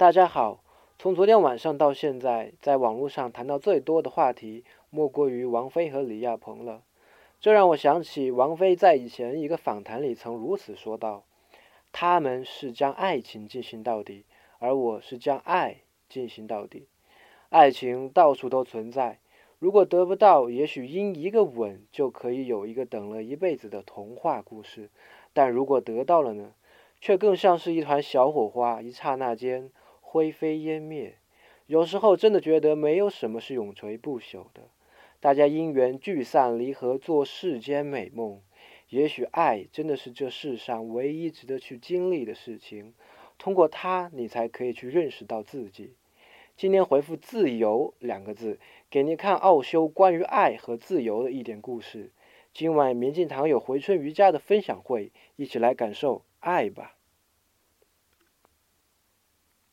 大家好，从昨天晚上到现在，在网络上谈到最多的话题，莫过于王菲和李亚鹏了。这让我想起王菲在以前一个访谈里曾如此说道：“他们是将爱情进行到底，而我是将爱进行到底。爱情到处都存在，如果得不到，也许因一个吻就可以有一个等了一辈子的童话故事；但如果得到了呢，却更像是一团小火花，一刹那间。”灰飞烟灭，有时候真的觉得没有什么是永垂不朽的。大家因缘聚散离合，做世间美梦。也许爱真的是这世上唯一值得去经历的事情。通过它，你才可以去认识到自己。今天回复“自由”两个字，给您看奥修关于爱和自由的一点故事。今晚明镜堂有回春瑜伽的分享会，一起来感受爱吧。